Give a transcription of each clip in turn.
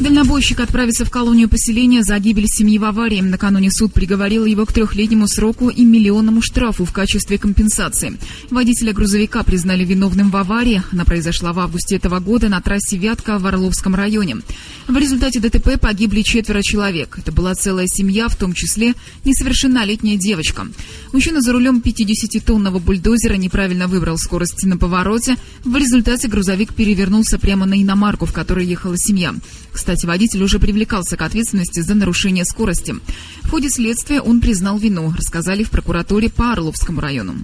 Дальнобойщик отправится в колонию поселения за гибель семьи в аварии. Накануне суд приговорил его к трехлетнему сроку и миллионному штрафу в качестве компенсации. Водителя грузовика признали виновным в аварии. Она произошла в августе этого года на трассе Вятка в Орловском районе. В результате ДТП погибли четверо человек. Это была целая семья, в том числе несовершеннолетняя девочка. Мужчина за рулем 50-тонного бульдозера неправильно выбрал скорость на повороте. В результате грузовик перевернулся прямо на иномарку, в которой ехала семья. Кстати, водитель уже привлекался к ответственности за нарушение скорости. В ходе следствия он признал вину, рассказали в прокуратуре по Орловскому району.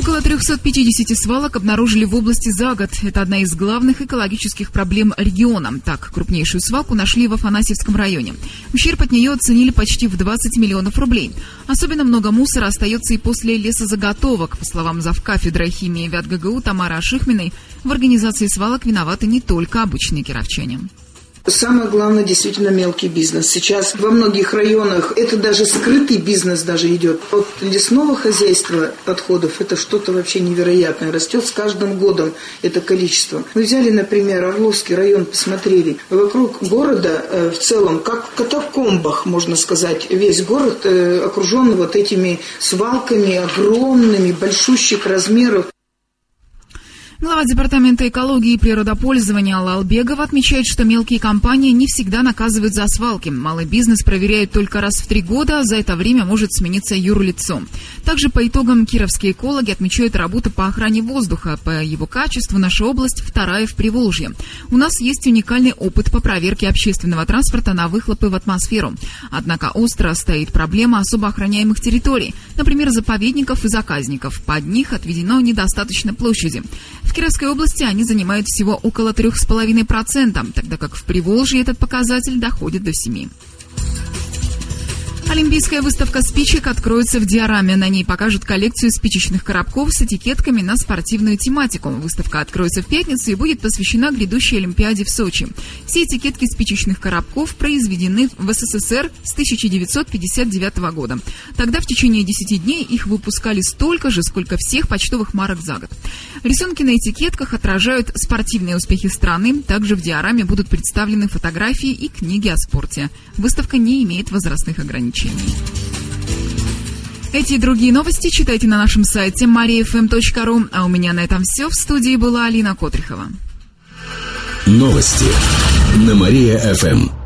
Около 350 свалок обнаружили в области за год. Это одна из главных экологических проблем региона. Так, крупнейшую свалку нашли в Афанасьевском районе. Ущерб от нее оценили почти в 20 миллионов рублей. Особенно много мусора остается и после лесозаготовок. По словам завкафедры химии ВятГГУ Тамары Ашихминой, в организации свалок виноваты не только обычные кировчане. Самое главное, действительно, мелкий бизнес. Сейчас во многих районах это даже скрытый бизнес даже идет. От лесного хозяйства подходов это что-то вообще невероятное. Растет с каждым годом это количество. Мы взяли, например, Орловский район, посмотрели. Вокруг города э, в целом, как в катакомбах, можно сказать, весь город э, окружен вот этими свалками огромными, большущих размеров. Глава Департамента экологии и природопользования Алла Албегова отмечает, что мелкие компании не всегда наказывают за свалки. Малый бизнес проверяет только раз в три года, а за это время может смениться юрлицо. Также по итогам кировские экологи отмечают работу по охране воздуха. По его качеству наша область вторая в Приволжье. У нас есть уникальный опыт по проверке общественного транспорта на выхлопы в атмосферу. Однако остро стоит проблема особо охраняемых территорий, например, заповедников и заказников. Под них отведено недостаточно площади. В Кировской области они занимают всего около 3,5%, тогда как в Приволжье этот показатель доходит до 7%. Олимпийская выставка спичек откроется в Диораме. На ней покажут коллекцию спичечных коробков с этикетками на спортивную тематику. Выставка откроется в пятницу и будет посвящена грядущей Олимпиаде в Сочи. Все этикетки спичечных коробков произведены в СССР с 1959 года. Тогда в течение 10 дней их выпускали столько же, сколько всех почтовых марок за год. Рисунки на этикетках отражают спортивные успехи страны. Также в Диораме будут представлены фотографии и книги о спорте. Выставка не имеет возрастных ограничений ограничений. Эти и другие новости читайте на нашем сайте mariafm.ru. А у меня на этом все. В студии была Алина Котрихова. Новости на Мария-ФМ.